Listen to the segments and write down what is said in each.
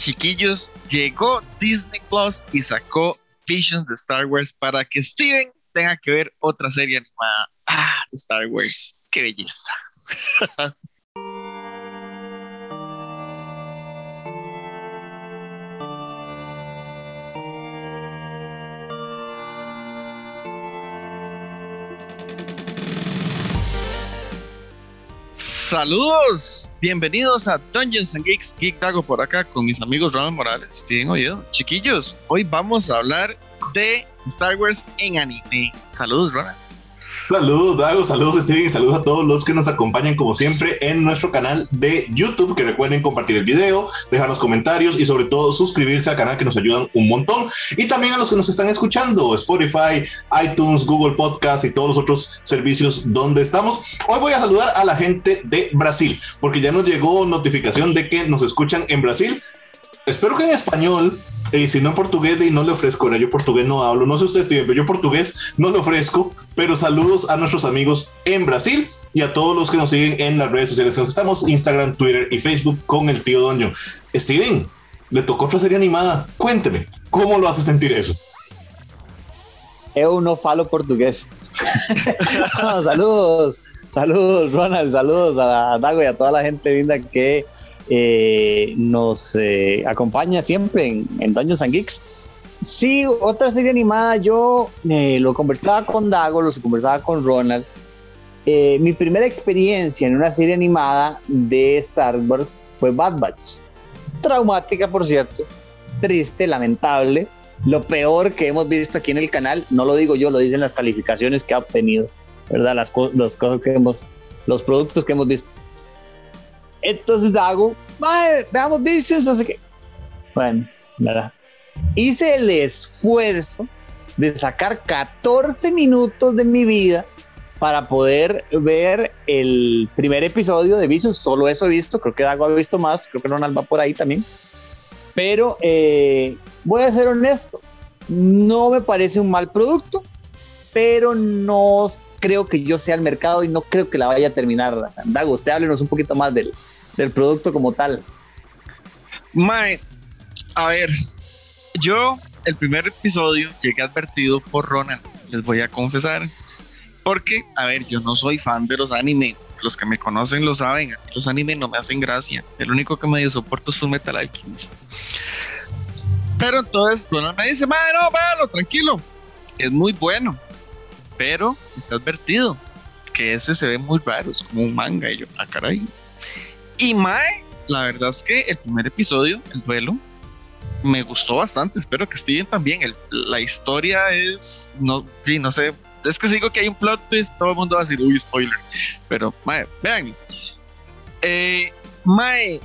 chiquillos, llegó Disney Plus y sacó Visions de Star Wars para que Steven tenga que ver otra serie animada. Ah, Star Wars. Qué belleza. Saludos, bienvenidos a Dungeons and Geeks, Geek Dago por acá con mis amigos Ronald Morales, Steven Oído. Chiquillos, hoy vamos a hablar de Star Wars en anime. Saludos, Ronald. Saludos, Dago, saludos, Steven, y saludos a todos los que nos acompañan, como siempre, en nuestro canal de YouTube. Que recuerden compartir el video, dejar los comentarios y, sobre todo, suscribirse al canal que nos ayudan un montón. Y también a los que nos están escuchando, Spotify, iTunes, Google Podcast y todos los otros servicios donde estamos. Hoy voy a saludar a la gente de Brasil, porque ya nos llegó notificación de que nos escuchan en Brasil. Espero que en español y si no en portugués, y no le ofrezco, yo portugués no hablo, no sé ustedes, pero yo portugués no le ofrezco, pero saludos a nuestros amigos en Brasil y a todos los que nos siguen en las redes sociales que estamos, Instagram, Twitter y Facebook con el tío Doño. Steven, le tocó otra serie animada, cuénteme, ¿cómo lo hace sentir eso? Eu no falo portugués. saludos, saludos Ronald, saludos a Dago y a toda la gente linda que eh, nos eh, acompaña siempre en, en Dungeons and Geeks. Sí, otra serie animada, yo eh, lo conversaba con Dago, lo conversaba con Ronald. mi primera experiencia en una serie animada de Star Wars fue Bad Batch. Traumática, por cierto, triste, lamentable. Lo peor que hemos visto aquí en el canal, no lo digo yo, lo dicen las calificaciones que ha obtenido, ¿verdad? Las cosas que hemos, los productos que hemos visto. Entonces hago, veamos Visions, no sé qué. Bueno. Hice el esfuerzo de sacar 14 minutos de mi vida para poder ver el primer episodio de Visions. Solo eso he visto, creo que Dago ha visto más, creo que Ronald va por ahí también. Pero eh, voy a ser honesto, no me parece un mal producto, pero no creo que yo sea el mercado y no creo que la vaya a terminar. Dago, usted háblenos un poquito más del, del producto como tal. Mae, a ver, yo el primer episodio llegué advertido por Ronald, les voy a confesar, porque, a ver, yo no soy fan de los anime, los que me conocen lo saben, los anime no me hacen gracia, el único que me dio soporto es un Metal Alchemist. Pero entonces Ronald me dice, mae, no, véalo, tranquilo, es muy bueno, pero está advertido que ese se ve muy raro, es como un manga, y yo, ah, caray. Y Mae, la verdad es que el primer episodio, el duelo, me gustó bastante. Espero que estén también. la historia es, no, sí, no sé. Es que si digo que hay un plot twist, todo el mundo va a decir, uy, spoiler. Pero, Mae, vean. Eh, mae,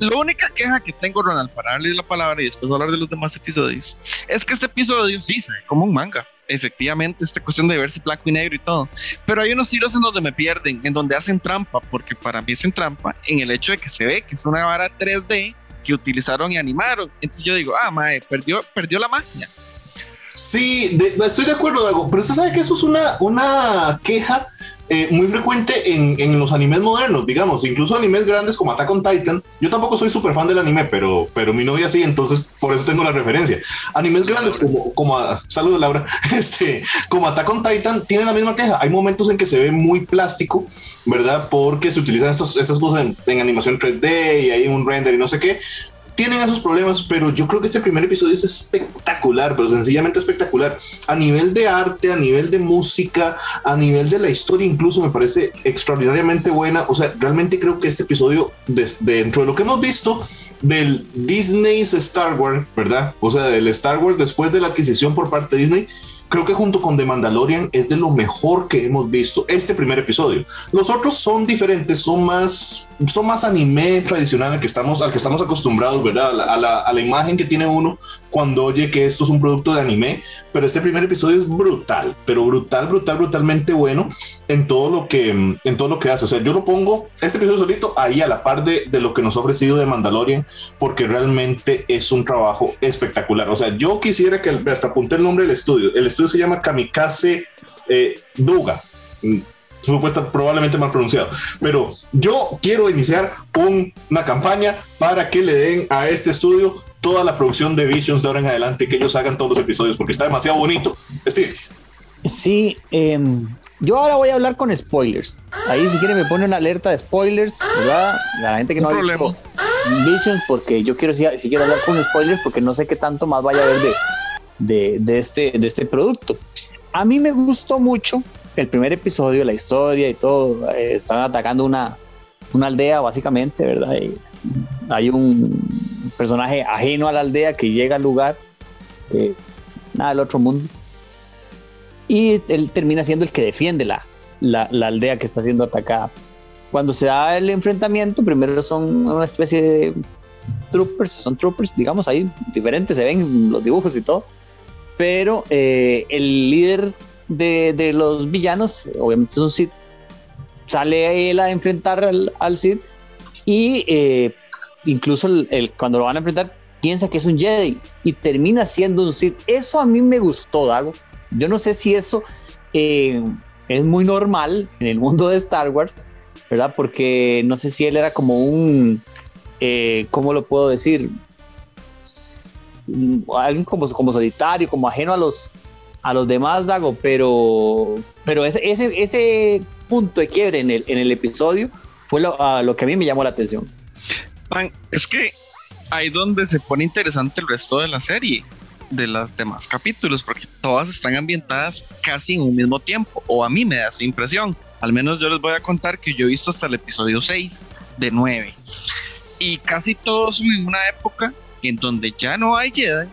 la única queja que tengo, Ronald, para darle la palabra y después hablar de los demás episodios, es que este episodio sí se ve como un manga efectivamente esta cuestión de verse blanco y negro y todo. Pero hay unos tiros en donde me pierden, en donde hacen trampa, porque para mí hacen trampa en el hecho de que se ve que es una vara 3D que utilizaron y animaron. Entonces yo digo, ah, mae, perdió, perdió la magia. Sí, estoy de acuerdo, Dago, pero usted sabe que eso es una, una queja eh, muy frecuente en, en, los animes modernos, digamos, incluso animes grandes como Attack on Titan. Yo tampoco soy súper fan del anime, pero, pero mi novia sí, entonces por eso tengo la referencia. Animes grandes como, como saludos Laura, este, como Attack on Titan tienen la misma queja. Hay momentos en que se ve muy plástico, ¿verdad? Porque se utilizan estos, estas cosas en animación 3D y hay un render y no sé qué, tienen esos problemas, pero yo creo que este primer episodio es espectacular, pero sencillamente espectacular. A nivel de arte, a nivel de música, a nivel de la historia, incluso me parece extraordinariamente buena. O sea, realmente creo que este episodio, dentro de lo que hemos visto del Disney's Star Wars, ¿verdad? O sea, del Star Wars después de la adquisición por parte de Disney, creo que junto con The Mandalorian es de lo mejor que hemos visto este primer episodio. Los otros son diferentes, son más, son más anime tradicional al que estamos, al que estamos acostumbrados, ¿verdad? A la, a la, imagen que tiene uno cuando oye que esto es un producto de anime, pero este primer episodio es brutal, pero brutal, brutal, brutalmente bueno en todo lo que, en todo lo que hace. O sea, yo lo pongo, este episodio solito, ahí a la par de, de lo que nos ha ofrecido de Mandalorian, porque realmente es un trabajo espectacular. O sea, yo quisiera que hasta apunte el nombre del estudio. El estudio se llama Kamikaze eh, Duga. supuesta, probablemente mal pronunciado. Pero yo quiero iniciar una campaña para que le den a este estudio toda la producción de Visions de ahora en adelante, que ellos hagan todos los episodios, porque está demasiado bonito. Steve. Sí, em, yo ahora voy a hablar con spoilers. Ahí si quieren me pone una alerta de spoilers, ¿verdad? La gente que no, ha visto Visions, porque yo quiero si, si, quiero hablar con spoilers, porque no sé qué tanto más vaya a haber de, de, este, de este producto. A mí me gustó mucho el primer episodio, la historia y todo. Eh, están atacando una, una aldea, básicamente, ¿verdad? hay un personaje ajeno a la aldea que llega al lugar, eh, nada del otro mundo. Y él termina siendo el que defiende la, la, la, aldea que está siendo atacada. Cuando se da el enfrentamiento, primero son una especie de troopers, son troopers, digamos, ahí diferentes, se ven los dibujos y todo. Pero eh, el líder de, de, los villanos, obviamente es un Sith, sale él a enfrentar al, al Sith y eh, incluso el, cuando lo van a enfrentar piensa que es un Jedi y termina siendo un Sith. Eso a mí me gustó, Dago. Yo no sé si eso eh, es muy normal en el mundo de Star Wars, ¿verdad? Porque no sé si él era como un, ¿cómo lo puedo decir? Alguien como, como solitario, como ajeno a los, a los demás, Dago, pero, pero ese, ese, ese punto de quiebre en el, en el episodio fue lo, lo que a mí me llamó la atención. es que ahí donde se pone interesante el resto de la serie, de los demás capítulos, porque todas están ambientadas casi en un mismo tiempo, o a mí me da esa impresión. Al menos yo les voy a contar que yo he visto hasta el episodio 6 de 9. Y casi todos en una época en donde ya no hay Jedi,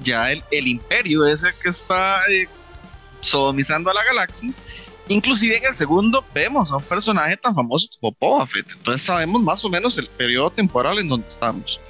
ya el, el imperio ese que está eh, sodomizando a la galaxia. Inclusive en el segundo vemos a un personaje tan famoso como Boba Fett. Entonces sabemos más o menos el periodo temporal en donde estamos.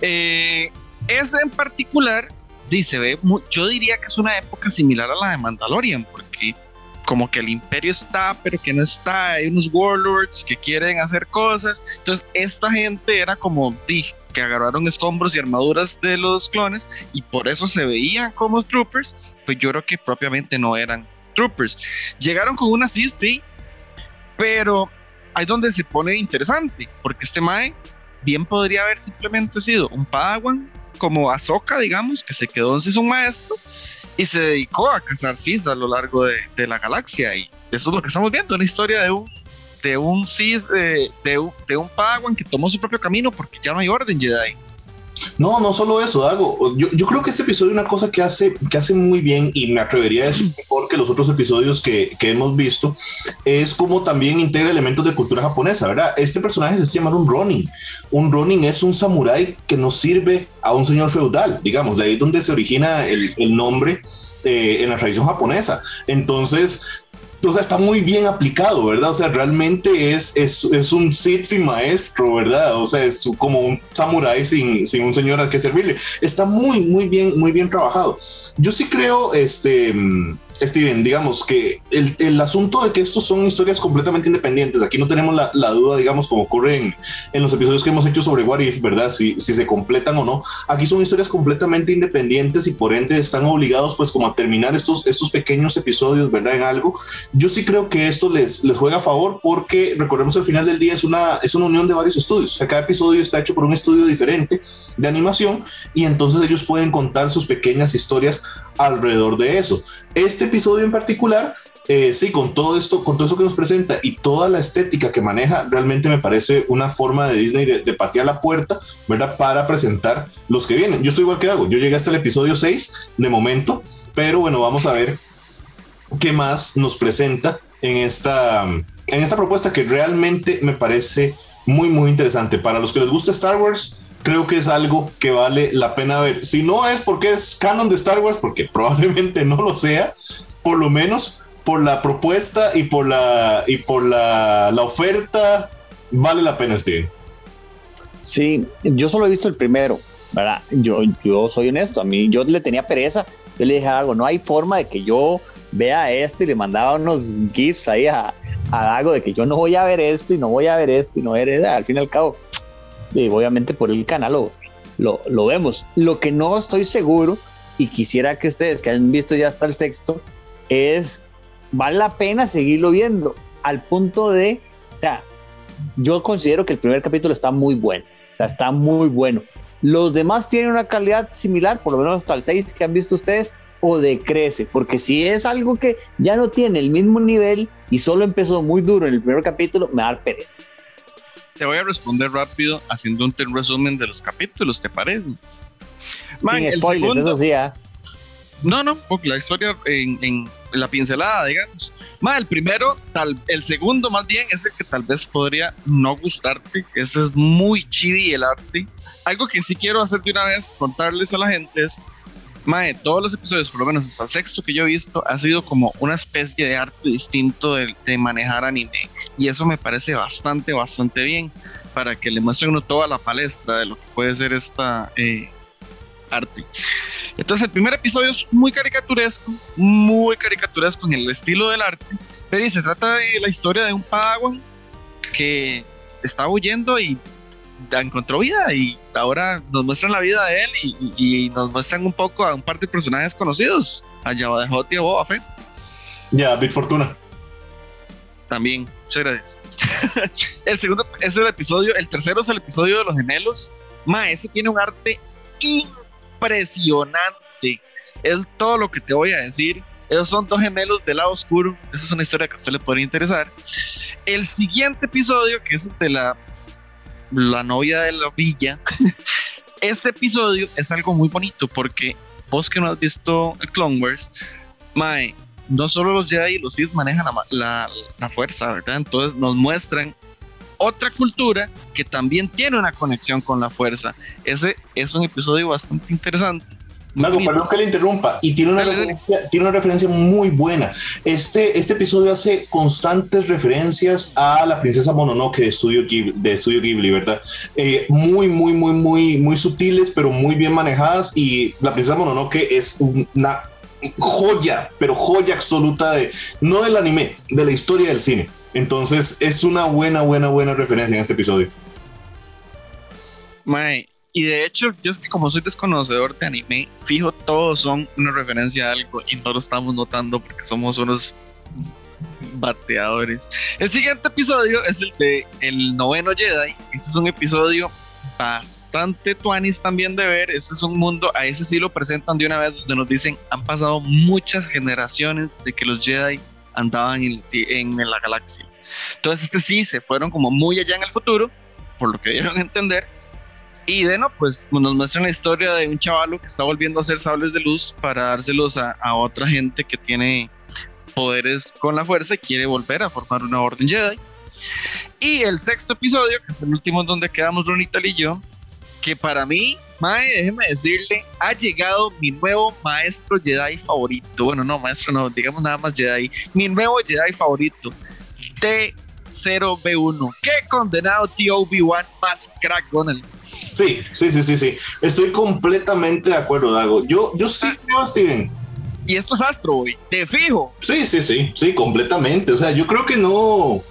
Eh, ese en particular, dice, yo diría que es una época similar a la de Mandalorian, porque como que el imperio está, pero que no está, hay unos warlords que quieren hacer cosas. Entonces, esta gente era como, dije, que agarraron escombros y armaduras de los clones y por eso se veían como troopers, pues yo creo que propiamente no eran troopers. Llegaron con una CSP, pero ahí donde se pone interesante, porque este Mae bien podría haber simplemente sido un Padawan como Ahsoka, digamos, que se quedó en un maestro y se dedicó a cazar Sith a lo largo de, la galaxia. Y eso es lo que estamos viendo, una historia de un, de un Sith, de, de, un, de un Padawan que tomó su propio camino porque ya no hay orden Jedi. No, no solo eso, Dago. Yo, yo, creo que este episodio, una cosa que hace, que hace muy bien y me atrevería a decir mejor que los otros episodios que, que hemos visto, es como también integra elementos de cultura japonesa, ¿verdad? Este personaje se llama un Ronin. Un Ronin es un samurái que nos sirve a un señor feudal, digamos, de ahí donde se origina el, el nombre eh, en la tradición japonesa. Entonces, o sea, está muy bien aplicado, ¿verdad? O sea, realmente es, es, es un Sith sin maestro, ¿verdad? O sea, es como un samurái sin, sin un señor al que servirle. Está muy, muy bien, muy bien trabajado. Yo sí creo, este, Steven, digamos que el, el, asunto de que estos son historias completamente independientes, aquí no tenemos la, la duda, digamos, como ocurre en, en, los episodios que hemos hecho sobre What If, ¿verdad? Si, si se completan o no. Aquí son historias completamente independientes y por ende están obligados pues como a terminar estos, estos pequeños episodios, ¿verdad? En algo. Yo sí creo que esto les, les juega a favor porque recordemos al final del día es una, es una unión de varios estudios. cada episodio está hecho por un estudio diferente de animación y entonces ellos pueden contar sus pequeñas historias alrededor de eso. Este episodio en particular, eh, sí, con todo esto, con todo eso que nos presenta y toda la estética que maneja, realmente me parece una forma de Disney de, patear la puerta, ¿verdad? Para presentar los que vienen. Yo estoy igual que hago. Yo llegué hasta el episodio 6 de momento, pero bueno, vamos a ver qué más nos presenta en esta, en esta propuesta que realmente me parece muy, muy interesante. Para los que les gusta Star Wars, creo que es algo que vale la pena ver. Si no es porque es canon de Star Wars, porque probablemente no lo sea, por lo menos por la propuesta y por la y por la, la oferta vale la pena, Steven. Sí, yo solo he visto el primero, ¿verdad? Yo, yo soy honesto, a mí yo le tenía pereza, yo le dije algo, no hay forma de que yo vea esto y le mandaba unos gifs ahí a, a Dago de que yo no voy a ver esto y no voy a ver esto y no voy ver, al fin y al cabo, obviamente por el canal lo, lo, vemos. Lo que no estoy seguro, y quisiera que ustedes que han visto ya hasta el sexto, es vale la pena seguirlo viendo al punto de, o sea, yo considero que el primer capítulo está muy bueno, o sea, está muy bueno. Los demás tienen una calidad similar, por lo menos hasta el 6 que han visto ustedes, o decrece, porque si es algo que ya no tiene el mismo nivel y solo empezó muy duro en el primer capítulo, me da pereza. Te voy a responder rápido haciendo un resumen de los capítulos, ¿te parece? Man, Sin spoilers, eso sí, ¿ah? No, no, porque la historia en, la pincelada, digamos. Man, el primero, tal, el segundo más bien es el que tal vez podría no gustarte, que ese es muy chibi el arte. Algo que sí quiero hacer de una vez, contarles a la gente es Mae, todos los episodios, por lo menos hasta el sexto que yo he visto, ha sido como una especie de arte distinto de, manejar anime. Y eso me parece bastante, bastante bien para que le muestren uno toda la palestra de lo que puede ser esta eh, arte. Entonces, el primer episodio es muy caricaturesco, muy caricaturesco en el estilo del arte, pero se trata de la historia de un Padawan que está huyendo y encontró vida y ahora nos muestran la vida de él y, nos muestran un poco a un par de personajes conocidos, a Jabba de y a Boba Fett. Ya, Big Fortuna. También, muchas gracias. el segundo es el episodio, el tercero es el episodio de los gemelos. Ma, ese tiene un arte impresionante. Es todo lo que te voy a decir. Esos son dos gemelos del lado oscuro. Esa es una historia que a usted le podría interesar. El siguiente episodio, que es el de la la novia de la villa. este episodio es algo muy bonito porque vos que no has visto Clone Wars, Mae, no solo los Jedi y los Sith manejan la, la, fuerza, ¿verdad? Entonces nos muestran otra cultura que también tiene una conexión con la fuerza. Ese es un episodio bastante interesante Mago, perdón que le interrumpa. Y tiene una, referencia, tiene una referencia muy buena. Este, este episodio hace constantes referencias a la princesa Mononoke de Estudio Ghibli, de Studio Ghibli ¿verdad? Eh, muy, muy, muy, muy, muy sutiles, pero muy bien manejadas. Y la princesa Mononoke es una joya, pero joya absoluta de, no del anime, de la historia del cine. Entonces es una buena, buena, buena referencia en este episodio. Mae, y de hecho, yo es que como soy desconocedor de anime, fijo, todos son una referencia a algo y no lo estamos notando porque somos unos bateadores. El siguiente episodio es el de El Noveno Jedi. Este es un episodio bastante tuanis también de ver. Este es un mundo, a ese sí lo presentan de una vez, donde nos dicen, han pasado muchas generaciones de que los Jedi andaban en, la galaxia. Entonces este sí se fueron como muy allá en el futuro, por lo que dieron a entender y de no, pues nos muestran la historia de un chavalo que está volviendo a hacer sables de luz para dárselos a, otra gente que tiene poderes con la fuerza y quiere volver a formar una orden Jedi. Y el sexto episodio, que es el último donde quedamos Ronital y yo, que para mí, Mae, déjeme decirle, ha llegado mi nuevo maestro Jedi favorito. Bueno, no, maestro, no, digamos nada más Jedi. Mi nuevo Jedi favorito. T0B1. Qué condenado TOB1 más crack con el Sí, sí, sí, sí, sí. Estoy completamente de acuerdo, Dago. Yo, yo sí creo, Steven. Y esto es Astro, güey. Te fijo. Sí, sí, sí, sí, completamente. O sea, yo creo que no.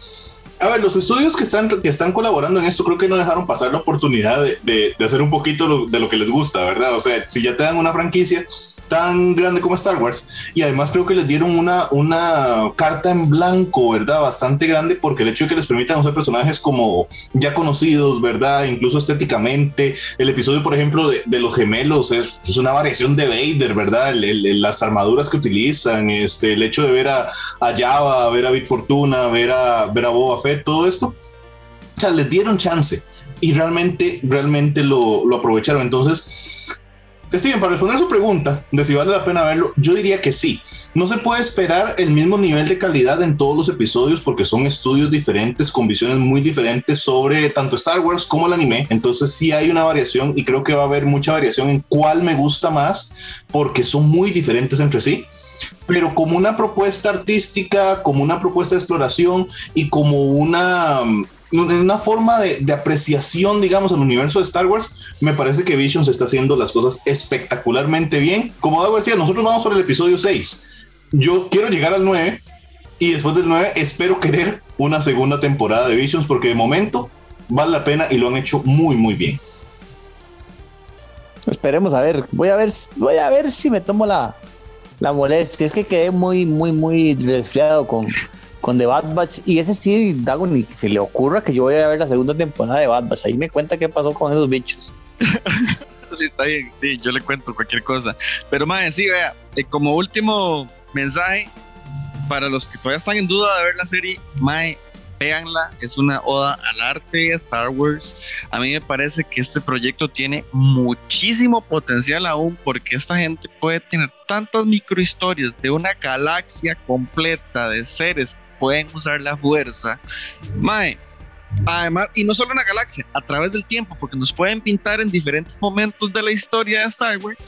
A ver, los estudios que están, que están colaborando en esto creo que no dejaron pasar la oportunidad de, de, hacer un poquito de lo que les gusta, ¿verdad? O sea, si ya te dan una franquicia, tan grande como Star Wars. Y además creo que les dieron una, una carta en blanco, ¿verdad? Bastante grande porque el hecho de que les permitan usar personajes como ya conocidos, ¿verdad? Incluso estéticamente. El episodio, por ejemplo, de, los gemelos es, una variación de Vader, ¿verdad? las armaduras que utilizan, este, el hecho de ver a, a Java, ver a Bit Fortuna, ver a, ver a Boba Fett, todo esto. O sea, les dieron chance y realmente, realmente lo, lo aprovecharon. Entonces, Steven, para responder su pregunta de si vale la pena verlo, yo diría que sí. No se puede esperar el mismo nivel de calidad en todos los episodios porque son estudios diferentes con visiones muy diferentes sobre tanto Star Wars como el anime. Entonces sí hay una variación y creo que va a haber mucha variación en cuál me gusta más porque son muy diferentes entre sí pero como una propuesta artística, como una propuesta de exploración y como una una forma de, apreciación, digamos, al universo de Star Wars, me parece que Visions está haciendo las cosas espectacularmente bien. Como Dago decía, nosotros vamos por el episodio 6. Yo quiero llegar al 9 y después del 9 espero querer una segunda temporada de Visions porque de momento vale la pena y lo han hecho muy, muy bien. Esperemos a ver, voy a ver, voy a ver si me tomo la, la molestia. Es que quedé muy, muy, muy resfriado con, con The Bad Batch. Y ese sí, Dago, ni se le ocurra que yo voy a ver la segunda temporada de Bad Batch. Ahí me cuenta qué pasó con esos bichos. sí, está bien, sí, yo le cuento cualquier cosa. Pero, madre, sí, vea, eh, como último mensaje, para los que todavía están en duda de ver la serie, mae, véanla, es una oda al arte de Star Wars. A mí me parece que este proyecto tiene muchísimo potencial aún porque esta gente puede tener tantas microhistorias de una galaxia completa de seres pueden usar la fuerza. Mae, Además, y no solo una galaxia, a través del tiempo, porque nos pueden pintar en diferentes momentos de la historia de Star Wars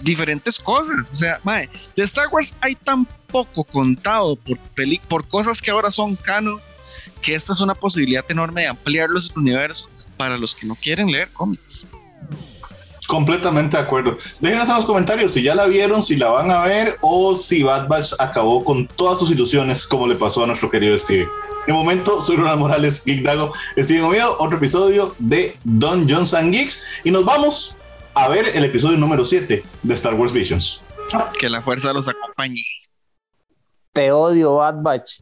diferentes cosas. O sea, mae, de Star Wars hay tan poco contado por, por cosas que ahora son canon que esta es una posibilidad enorme de ampliar los universos para los que no quieren leer cómics. Completamente de acuerdo. Déjenos en los comentarios si ya la vieron, si la van a ver o si Bad Batch acabó con todas sus ilusiones como le pasó a nuestro querido Steve. De momento, soy Ronald Morales, Geek Dago, Steven Oviedo, otro episodio de Don Johnson Geeks y nos vamos a ver el episodio número 7 de Star Wars Visions. Que la fuerza los acompañe. Te odio, Bad Batch.